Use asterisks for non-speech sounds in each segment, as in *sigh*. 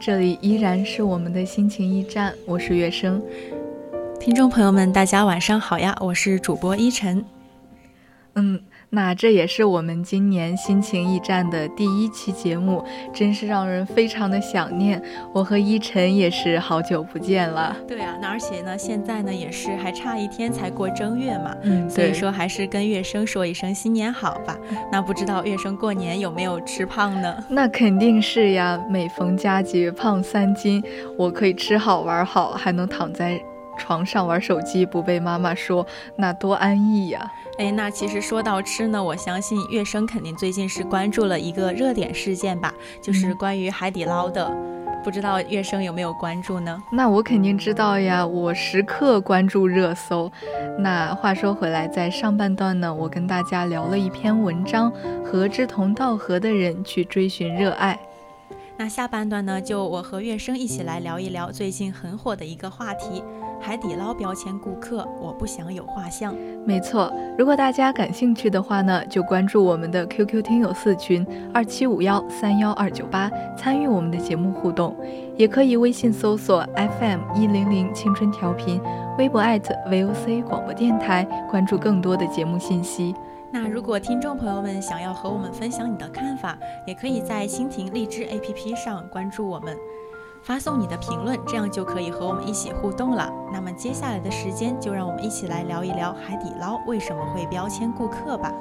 这里依然是我们的心情驿站，我是月生。听众朋友们，大家晚上好呀，我是主播依晨。嗯。那这也是我们今年心情驿站的第一期节目，真是让人非常的想念。我和依晨也是好久不见了。对啊，那而且呢，现在呢也是还差一天才过正月嘛，嗯，所以说还是跟月生说一声新年好吧。那不知道月生过年有没有吃胖呢？那肯定是呀，每逢佳节胖三斤。我可以吃好玩好，还能躺在。床上玩手机不被妈妈说，那多安逸呀！哎，那其实说到吃呢，我相信月生肯定最近是关注了一个热点事件吧，就是关于海底捞的，不知道月生有没有关注呢？那我肯定知道呀，我时刻关注热搜。那话说回来，在上半段呢，我跟大家聊了一篇文章，和志同道合的人去追寻热爱。那下半段呢，就我和月生一起来聊一聊最近很火的一个话题。海底捞标签顾客，我不想有画像。没错，如果大家感兴趣的话呢，就关注我们的 QQ 听友四群二七五幺三幺二九八，参与我们的节目互动。也可以微信搜索 FM 一零零青春调频，微博 @VOC 广播电台，关注更多的节目信息。那如果听众朋友们想要和我们分享你的看法，也可以在蜻蜓荔枝 APP 上关注我们。发送你的评论，这样就可以和我们一起互动了。那么接下来的时间，就让我们一起来聊一聊海底捞为什么会标签顾客吧。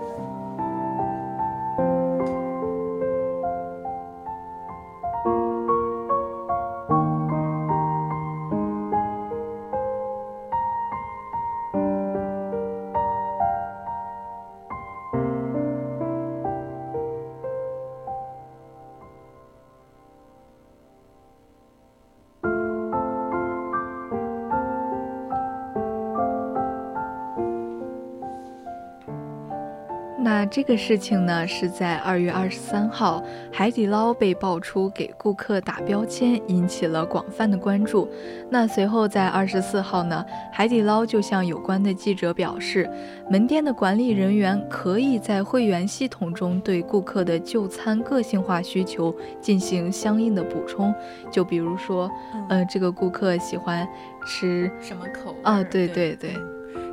这个事情呢，是在二月二十三号，海底捞被爆出给顾客打标签，引起了广泛的关注。那随后在二十四号呢，海底捞就向有关的记者表示，门店的管理人员可以在会员系统中对顾客的就餐个性化需求进行相应的补充。就比如说，呃，这个顾客喜欢吃什么口味？啊，对对对。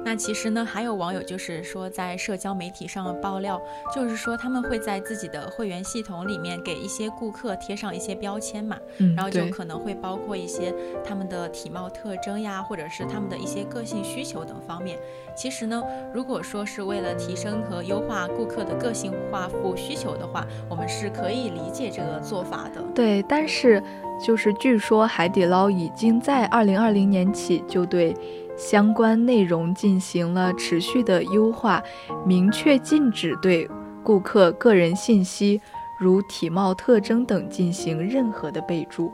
那其实呢，还有网友就是说，在社交媒体上爆料，就是说他们会在自己的会员系统里面给一些顾客贴上一些标签嘛，嗯，然后就可能会包括一些他们的体貌特征呀，或者是他们的一些个性需求等方面。其实呢，如果说是为了提升和优化顾客的个性化服务需求的话，我们是可以理解这个做法的。对，但是就是据说海底捞已经在二零二零年起就对。相关内容进行了持续的优化，明确禁止对顾客个人信息，如体貌特征等进行任何的备注。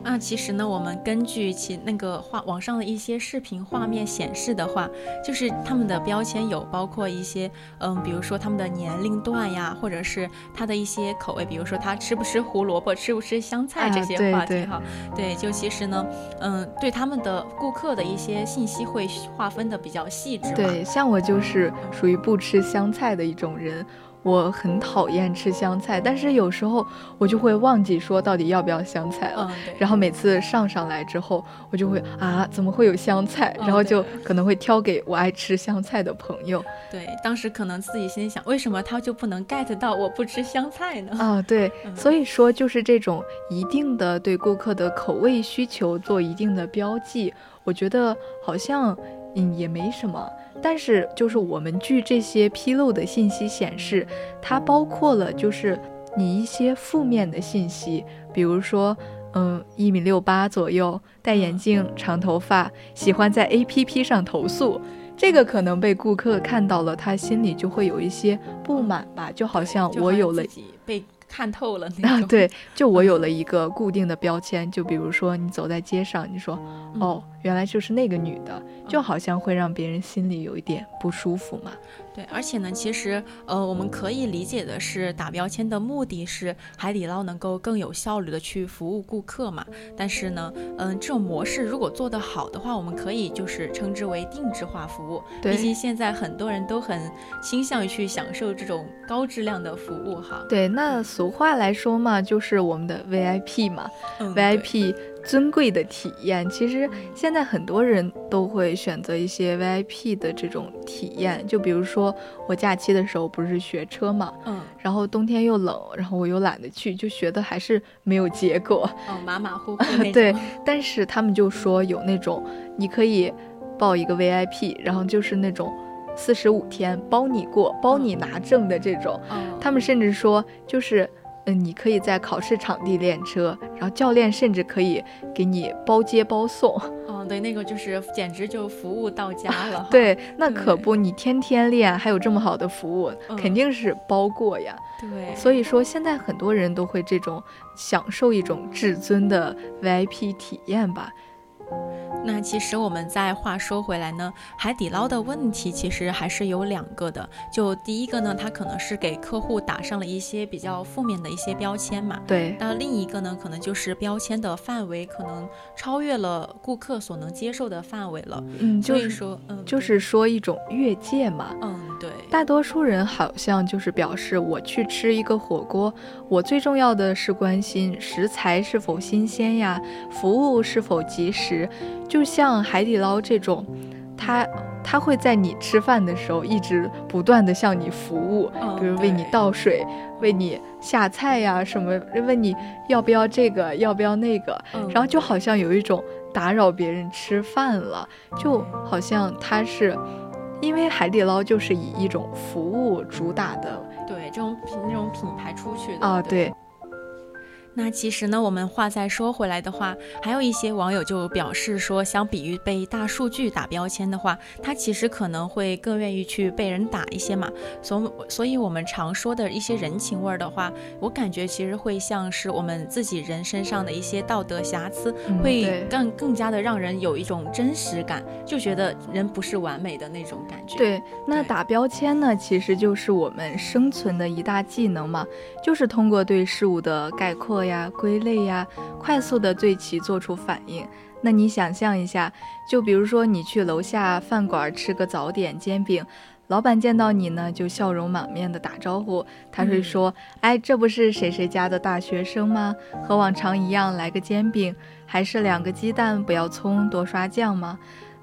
那其实呢，我们根据其那个画网上的一些视频画面显示的话，就是他们的标签有包括一些，嗯，比如说他们的年龄段呀，或者是他的一些口味，比如说他吃不吃胡萝卜，吃不吃香菜这些话题哈。对，就其实呢，嗯，对他们的顾客的一些信息会划分的比较细致。对，像我就是属于不吃香菜的一种人。我很讨厌吃香菜，但是有时候我就会忘记说到底要不要香菜了。嗯，然后每次上上来之后，我就会啊，怎么会有香菜？然后就可能会挑给我爱吃香菜的朋友。对，当时可能自己心想，为什么他就不能 get 到我不吃香菜呢？啊，对，所以说就是这种一定的对顾客的口味需求做一定的标记，我觉得好像嗯也没什么。但是就是我们据这些披露的信息显示，它包括了就是你一些负面的信息，比如说嗯一米六八左右，戴眼镜，长头发，喜欢在 APP 上投诉。这个可能被顾客看到了，他心里就会有一些不满吧，就好像我有了被看透了那种。对，就我有了一个固定的标签，就比如说你走在街上，你说哦，原来就是那个女的，就好像会让别人心里有一点不舒服嘛。对，而且呢，其实呃，我们可以理解的是，打标签的目的是海底捞能够更有效率的去服务顾客嘛。但是呢，嗯，这种模式如果做得好的话，我们可以就是称之为定制化服务。对，毕竟现在很多人都很倾向于去享受这种高质量的服务哈。对，那俗话来说嘛，就是我们的 VIP 嘛，VIP。尊贵的体验，其实现在很多人都会选择一些 VIP 的这种体验。就比如说我假期的时候不是学车嘛，嗯，然后冬天又冷，然后我又懒得去，就学的还是没有结果，哦，马马虎虎 *laughs* 对，但是他们就说有那种你可以报一个 VIP，然后就是那种四十五天包你过、包你拿证的这种。他们甚至说就是。嗯，你可以在考试场地练车，然后教练甚至可以给你包接包送。嗯，对，那个就是简直就服务到家了。*laughs* 对，那可不，你天天练，还有这么好的服务，肯定是包过呀。对，所以说现在很多人都会这种享受一种至尊的 VIP 体验吧。那其实我们再话说回来呢，海底捞的问题其实还是有两个的。就第一个呢，它可能是给客户打上了一些比较负面的一些标签嘛。对。那另一个呢，可能就是标签的范围可能超越了顾客所能接受的范围了。嗯，就是说，嗯，就是说一种越界嘛。嗯，对。大多数人好像就是表示，我去吃一个火锅，我最重要的是关心食材是否新鲜呀，服务是否及时。就像海底捞这种，他他会在你吃饭的时候一直不断的向你服务，比如为你倒水、为你下菜呀什么，问你要不要这个、要不要那个，然后就好像有一种打扰别人吃饭了，就好像它是，因为海底捞就是以一种服务主打的，对这种品那种品牌出去的啊，对。那其实呢，我们话再说回来的话，还有一些网友就表示说，相比于被大数据打标签的话，他其实可能会更愿意去被人打一些嘛。所所以，我们常说的一些人情味儿的话，我感觉其实会像是我们自己人身上的一些道德瑕疵，会更更加的让人有一种真实感，就觉得人不是完美的那种感觉。对，那打标签呢，其实就是我们生存的一大技能嘛，就是通过对事物的概括。呀，归类呀，快速的对其做出反应。那你想象一下，就比如说你去楼下饭馆吃个早点煎饼，老板见到你呢，就笑容满面的打招呼。他会说：“哎，这不是谁谁家的大学生吗？和往常一样来个煎饼，还是两个鸡蛋，不要葱，多刷酱吗？”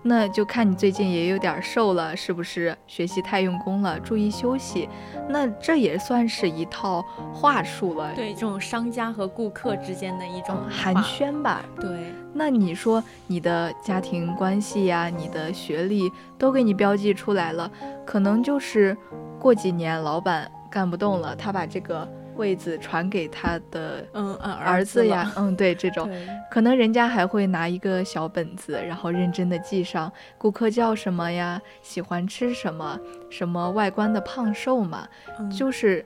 那就看你最近也有点瘦了，是不是学习太用功了？注意休息。那这也算是一套话术了。对，这种商家和顾客之间的一种寒暄吧。对。那你说你的家庭关系呀，你的学历都给你标记出来了，可能就是过几年老板干不动了，他把这个。位子传给他的嗯儿子呀，嗯对，这种可能人家还会拿一个小本子，然后认真的记上顾客叫什么呀，喜欢吃什么，什么外观的胖瘦嘛，就是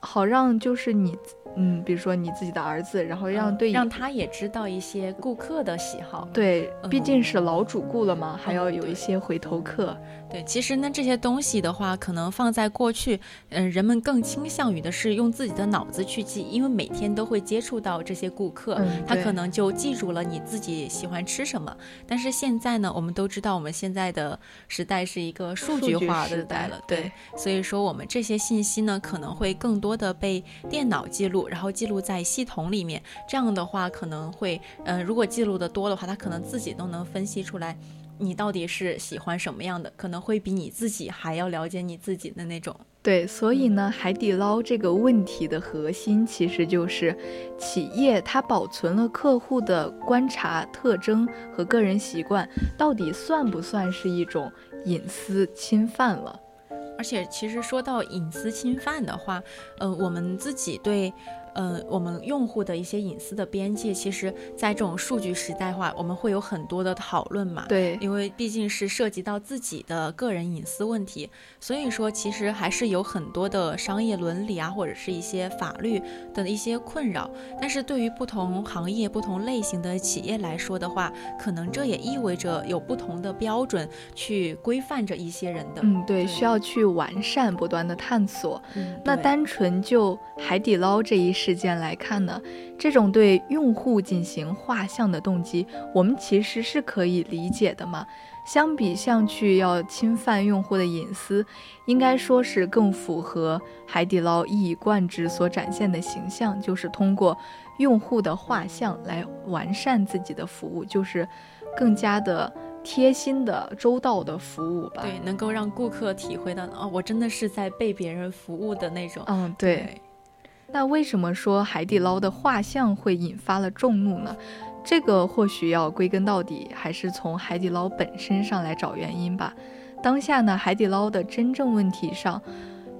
好让就是你。嗯，比如说你自己的儿子，然后让对、让他也知道一些顾客的喜好。对，毕竟是老主顾了嘛，还要有一些回头客。对，其实呢，这些东西的话，可能放在过去，嗯，人们更倾向于的是用自己的脑子去记，因为每天都会接触到这些顾客，他可能就记住了你自己喜欢吃什么。但是现在呢，我们都知道，我们现在的时代是一个数据化的时代了，对，所以说我们这些信息呢，可能会更多的被电脑记录。然后记录在系统里面，这样的话可能会，嗯，如果记录的多的话，他可能自己都能分析出来，你到底是喜欢什么样的，可能会比你自己还要了解你自己的那种。对，所以呢，海底捞这个问题的核心其实就是企业它保存了客户的观察特征和个人习惯，到底算不算是一种隐私侵犯了？而且，其实说到隐私侵犯的话，呃，我们自己对。呃，我们用户的一些隐私的边界，其实，在这种数据时代化，我们会有很多的讨论嘛。对，因为毕竟是涉及到自己的个人隐私问题，所以说其实还是有很多的商业伦理啊，或者是一些法律的一些困扰。但是对于不同行业、不同类型的企业来说的话，可能这也意味着有不同的标准去规范着一些人的。嗯，对，需要去完善，不断的探索。嗯那单纯就海底捞这一。事件来看呢，这种对用户进行画像的动机，我们其实是可以理解的嘛。相比像去要侵犯用户的隐私，应该说是更符合海底捞一以贯之所展现的形象，就是通过用户的画像来完善自己的服务，就是更加的贴心的周到的服务吧。对，能够让顾客体会到哦，我真的是在被别人服务的那种。嗯，对。那为什么说海底捞的画像会引发了众怒呢？这个或许要归根到底，还是从海底捞本身上来找原因吧。当下呢，海底捞的真正问题上，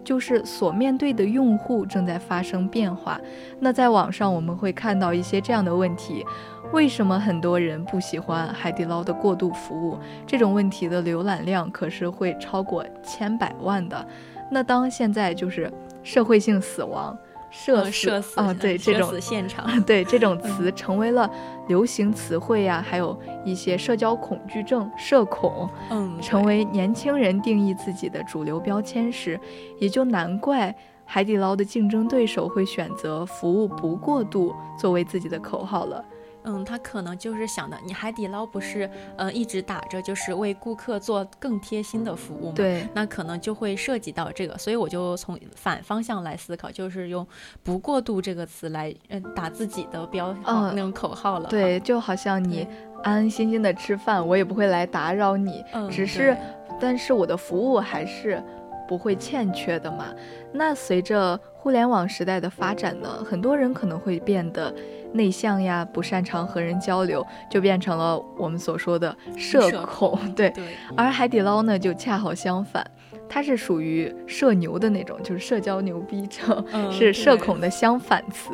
就是所面对的用户正在发生变化。那在网上我们会看到一些这样的问题：为什么很多人不喜欢海底捞的过度服务？这种问题的浏览量可是会超过千百万的。那当现在就是社会性死亡。社社死啊，对这种现场，对这种词成为了流行词汇呀，还有一些社交恐惧症、社恐，嗯，成为年轻人定义自己的主流标签时，也就难怪海底捞的竞争对手会选择“服务不过度”作为自己的口号了。嗯，他可能就是想的，你海底捞不是呃一直打着就是为顾客做更贴心的服务嘛？对，那可能就会涉及到这个，所以我就从反方向来思考，就是用“不过度”这个词来嗯打自己的标那种口号了。对，就好像你安安心心的吃饭，我也不会来打扰你，只是，但是我的服务还是不会欠缺的嘛。那随着互联网时代的发展呢，很多人可能会变得。内向呀，不擅长和人交流，就变成了我们所说的社恐。对，而海底捞呢，就恰好相反。它是属于社牛的那种，就是社交牛逼症，是社恐的相反词。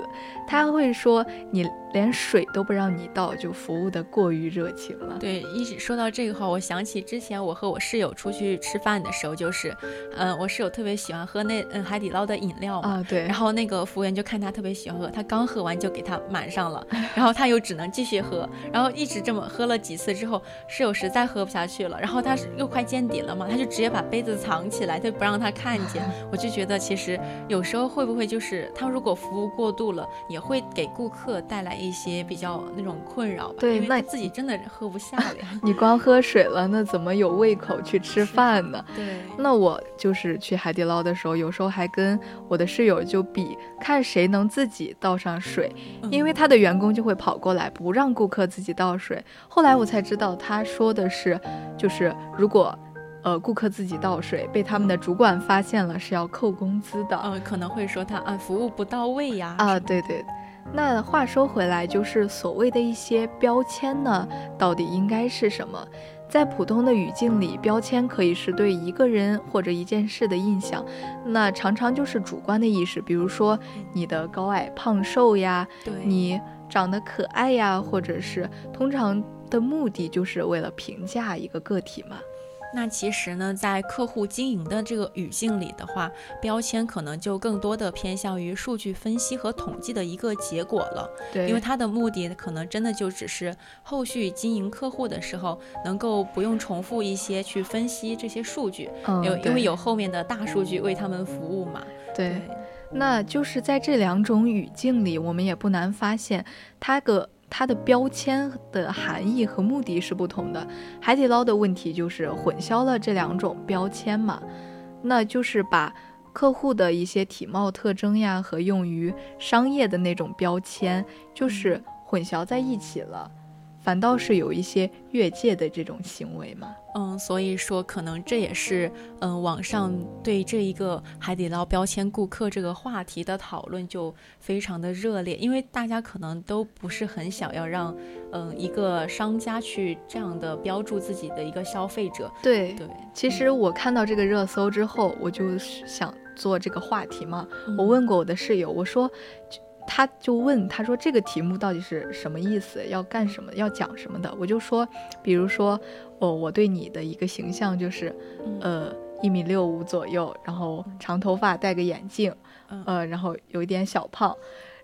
他会说你连水都不让你倒，就服务的过于热情了。对，一直说到这个话，我想起之前我和我室友出去吃饭的时候，就是，嗯，我室友特别喜欢喝那嗯海底捞的饮料嘛，对。然后那个服务员就看他特别喜欢喝，他刚喝完就给他满上了，然后他又只能继续喝，然后一直这么喝了几次之后，室友实在喝不下去了，然后他是又快见底了嘛，他就直接把杯子藏。起来，他不让他看见，*laughs* 我就觉得其实有时候会不会就是他如果服务过度了，也会给顾客带来一些比较那种困扰吧？对，那自己真的喝不下了呀。*laughs* 你光喝水了，那怎么有胃口去吃饭呢？*laughs* 对。那我就是去海底捞的时候，有时候还跟我的室友就比，看谁能自己倒上水，因为他的员工就会跑过来不让顾客自己倒水。后来我才知道，他说的是，就是如果。呃，顾客自己倒水被他们的主管发现了，是要扣工资的。呃，可能会说他啊，服务不到位呀。啊，对对。那话说回来，就是所谓的一些标签呢，到底应该是什么？在普通的语境里，标签可以是对一个人或者一件事的印象，那常常就是主观的意识，比如说你的高矮胖瘦呀，你长得可爱呀，或者是通常的目的就是为了评价一个个体嘛。那其实呢，在客户经营的这个语境里的话，标签可能就更多的偏向于数据分析和统计的一个结果了。对，因为它的目的可能真的就只是后续经营客户的时候，能够不用重复一些去分析这些数据，嗯，有因为有后面的大数据为他们服务嘛。对，那就是在这两种语境里，我们也不难发现，它个它的标签的含义和目的是不同的。海底捞的问题就是混淆了这两种标签嘛，那就是把客户的一些体貌特征呀和用于商业的那种标签，就是混淆在一起了，反倒是有一些越界的这种行为嘛。嗯，所以说可能这也是嗯网上对这一个海底捞标签顾客这个话题的讨论就非常的热烈，因为大家可能都不是很想要让嗯一个商家去这样的标注自己的一个消费者。对对，其实我看到这个热搜之后，我就想做这个话题嘛。我嗯问过我的室友，我说，就他就问他说这个题目到底是什么意思，要干什么，要讲什么的。我就说，比如说，哦，我对你的一个形象就是，嗯呃，一米六五左右，然后长头发，戴个眼镜，嗯呃，然后有一点小胖，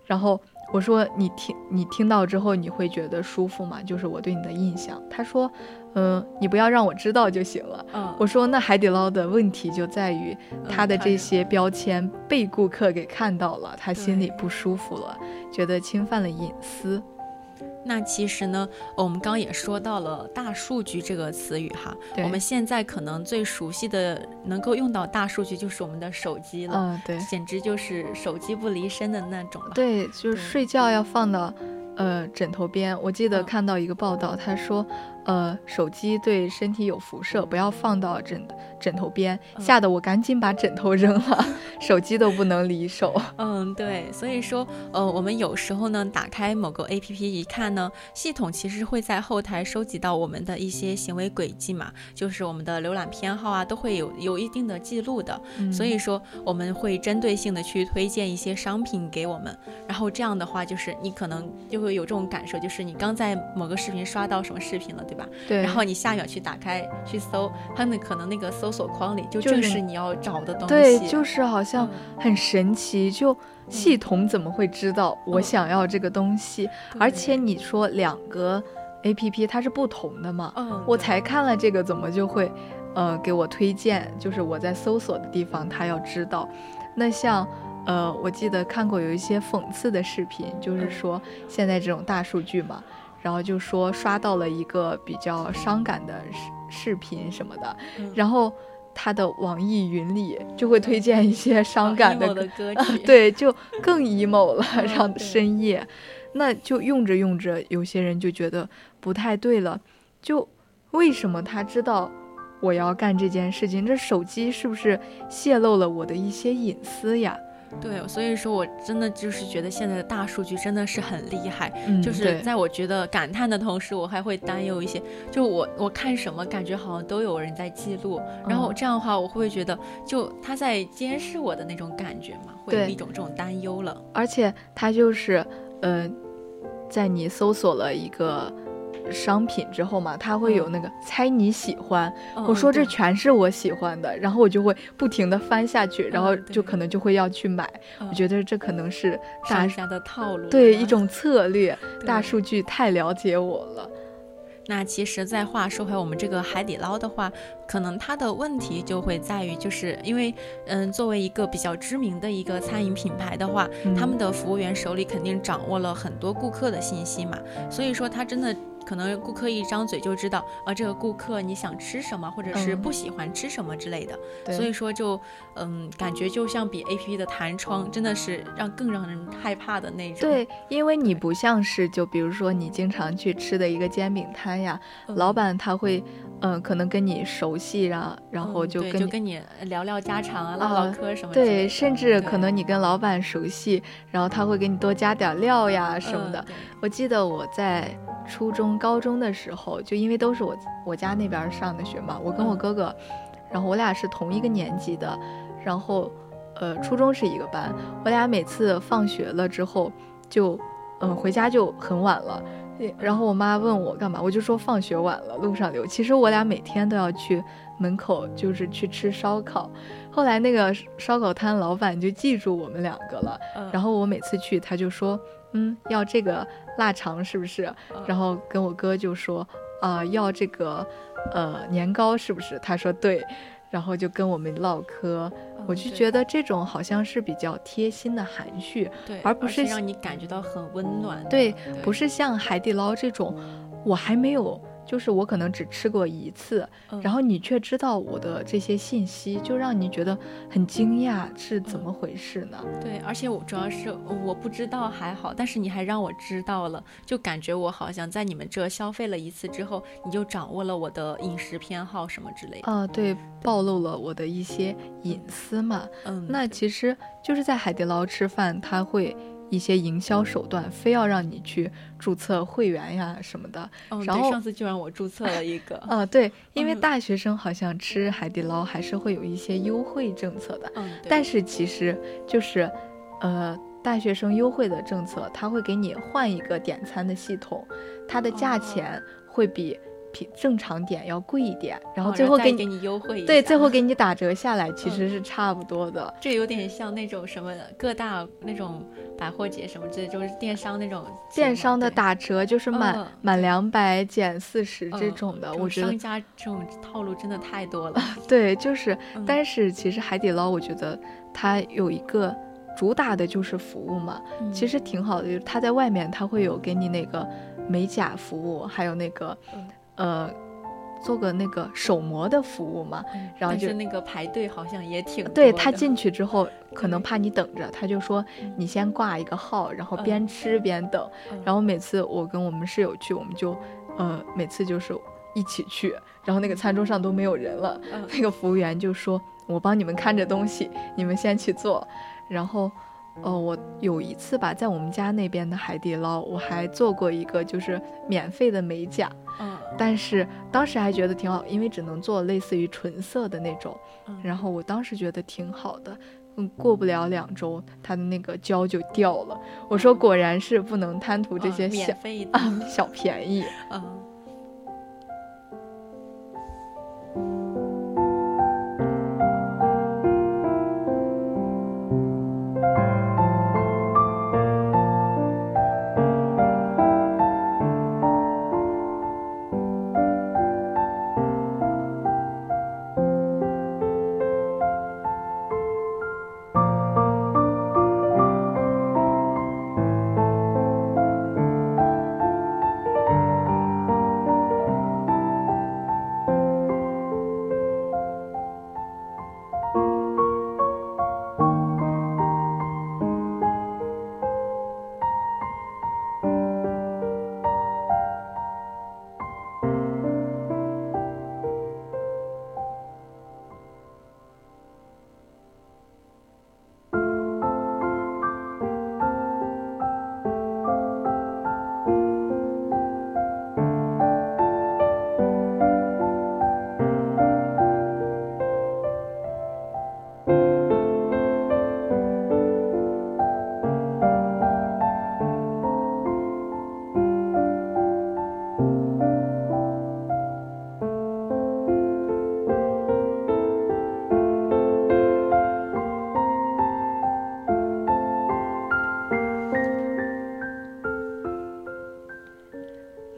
然后我说你听你听到之后你会觉得舒服吗？就是我对你的印象。他说，嗯、你不要让我知道就行了。嗯，我说那海底捞的问题就在于他的这些标签被顾客给看到了，他心里不舒服了，觉得侵犯了隐私。那其实呢，我们刚刚也说到了大数据这个词语哈，对我们现在可能最熟悉的能够用到大数据就是我们的手机了，嗯，对简直就是手机不离身的那种了。对，就是睡觉要放到呃枕头边。我记得嗯看到一个报道，他说，呃，手机对身体有辐射，不要放到枕枕头边，嗯吓得我赶紧把枕头扔了，*laughs* 手机都不能离手。嗯，对，所以说，呃，我们有时候呢，打开某个 APP 一看呢，系统其实会在后台收集到我们的一些行为轨迹嘛，就是我们的浏览偏好啊，都会有有一定的记录的。嗯所以说，我们会针对性的去推荐一些商品给我们，然后这样的话，就是你可能就会有这种感受，就是你刚在某个视频刷到什么视频了，对吧？对，然后你下秒去打开去搜，它那可能那个搜索框里就就是正是你要找的东西。对，就是好像嗯很神奇，就系统怎么会知道我想要这个东西？而且你说两个 A P P 它是不同的嘛，嗯，我才看了这个，怎么就会呃给我推荐？就是我在搜索的地方，它要知道。那像呃，我记得看过有一些讽刺的视频，就是嗯说现在这种大数据嘛，然后就说刷到了一个比较伤感的视视频什么的，嗯然后他的网易云里就会推荐一些伤啊感的歌曲，*laughs* 对，就更 emo 了，嗯让深夜，那就用着用着，有些人就觉得不太对了，就为什么他知道我要干这件事情？这手机是不是泄露了我的一些隐私呀？对，所以说我真的就是觉得现在的大数据真的是很厉害，嗯，就是在我觉得感叹的同时，我还会担忧一些，就我我看什么感觉好像都有人在记录，然后嗯这样的话，我会不会觉得就他在监视我的那种感觉嘛，会有一种这种担忧了。而且他就是，呃，在你搜索了一个商品之后嘛，它会有那个猜你喜欢，嗯我说这全是我喜欢的，然后我就会不停的翻下去，然后就可能就会要去买。嗯我觉得这可能是大商家的套路对一种策略，大数据太了解我了。那其实，在话说回我们这个海底捞的话，可能它的问题就会在于，就是因为，嗯，作为一个比较知名的一个餐饮品牌的话，他们的服务员手里肯定掌握了很多顾客的信息嘛，所以说他真的。可能顾客一张嘴就知道，啊，这个顾客你想吃什么，或者是嗯不喜欢吃什么之类的，对所以说就，嗯，感觉就像比 A P P 的弹窗，真的是让更让人害怕的那种。对，因为你不像是就比如说你经常去吃的一个煎饼摊呀，嗯，老板他会，嗯、可能跟你熟悉啊，然后就跟你。就跟你聊聊家常啊，唠啊唠嗑什么的对，甚至可能你跟老板熟悉，然后他会给你多加点料呀什么的。嗯我记得我在初中、高中的时候，就因为都是我我家那边上的学嘛，我跟我嗯哥哥，然后我俩是同一个年级的，然后呃初中是一个班，我俩每次放学了之后就嗯、呃回家就很晚了，然后我妈问我干嘛，我就说放学晚了，路上留。其实我俩每天都要去门口，就是去吃烧烤。后来那个烧烤摊老板就记住我们两个了，嗯然后我每次去，他就说，嗯，要这个腊肠是不是？嗯然后跟我哥就说，啊、要这个呃年糕是不是？他说对，然后就跟我们唠嗑。我就觉得这种好像是比较贴心的含蓄，对，而不是让你感觉到很温暖。对，不是像海底捞这种，我还没有，就是我可能只吃过一次，嗯然后你却知道我的这些信息，就让你觉得很惊讶，是怎么回事呢？对，而且我主要是我不知道还好，但是你还让我知道了，就感觉我好像在你们这消费了一次之后，你就掌握了我的饮食偏好什么之类的。啊，对，暴露了我的一些隐私嘛。嗯，那其实就是在海底捞吃饭，他会一些营销手段，非要让你去注册会员呀什么的。嗯，然后上次就让我注册了一个。*laughs* 啊，对，因为嗯大学生好像吃海底捞还是会有一些优惠政策的。嗯，但是其实就是，呃，大学生优惠的政策，他会给你换一个点餐的系统，它的价哦钱会比平正常点要贵一点，然后哦最后给给你优惠一对，最后给。你打折下来，其嗯实是差不多的。这有点像那种什么各大那种百货节什么之类，就是电商那种电商的打折就是满、嗯满两百减四十这种的，我觉得商家这种套路真的太多了。*laughs* 对，就是，嗯。但是其实海底捞，我觉得它有一个主打的就是服务嘛，其嗯实挺好的，就是它在外面它会有给你那个美甲服务，还有那个嗯呃做个那个手模的服务嘛。嗯然后就是那个排队好像也挺对他进去之后，可能怕你等着，他就说嗯你先挂一个号，然后嗯边吃边等。嗯然后每次我跟我们室友去，我们就呃每次就是一起去，然后那个餐桌上都没有人了，嗯 *laughs* 那个服务员就说：“我帮你们看着东西，你们先去做。”然后，呃，我有一次吧，在我们家那边的海底捞，我还做过一个就是免费的美甲，嗯但是当时还觉得挺好，因为只能做类似于纯色的那种。嗯然后我当时觉得挺好的。嗯，过不了两周，它的那个胶就掉了。我说，果然是不能贪图这嗯些小免费的 *laughs* 啊小便宜。嗯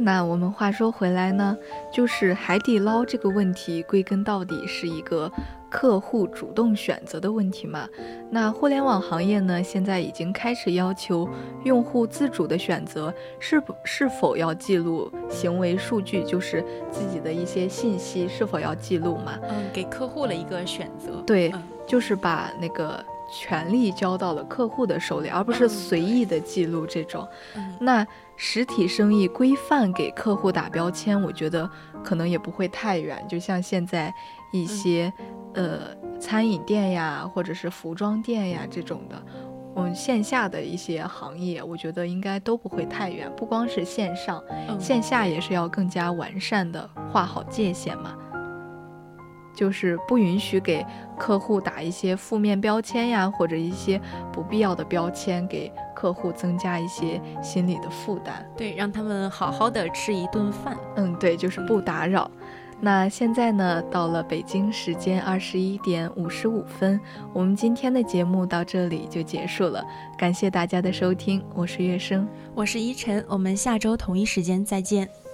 那我们话说回来呢，就是海底捞这个问题，归根到底是一个客户主动选择的问题嘛。那互联网行业呢，现在已经开始要求用户自主的选择是不是否要记录行为数据，就是自己的一些信息是否要记录嘛。嗯，给客户了一个选择。对嗯就是把那个权利交到了客户的手里，而不是嗯随意的记录这种。嗯那实体生意规范给客户打标签，我觉得可能也不会太远。就像现在一些、呃餐饮店呀，或者是服装店呀这种的，嗯，线下的一些行业，我觉得应该都不会太远。不光是线上，嗯线下也是要更加完善的划好界限嘛。就是不允许给客户打一些负面标签呀，或者一些不必要的标签，给客户增加一些心理的负担。对，让他们好好的吃一顿饭。嗯，对，就是不打扰。那现在呢，到了北京时间二十一点五十五分，我们今天的节目到这里就结束了。感谢大家的收听，我是月生，我是依晨，我们下周同一时间再见。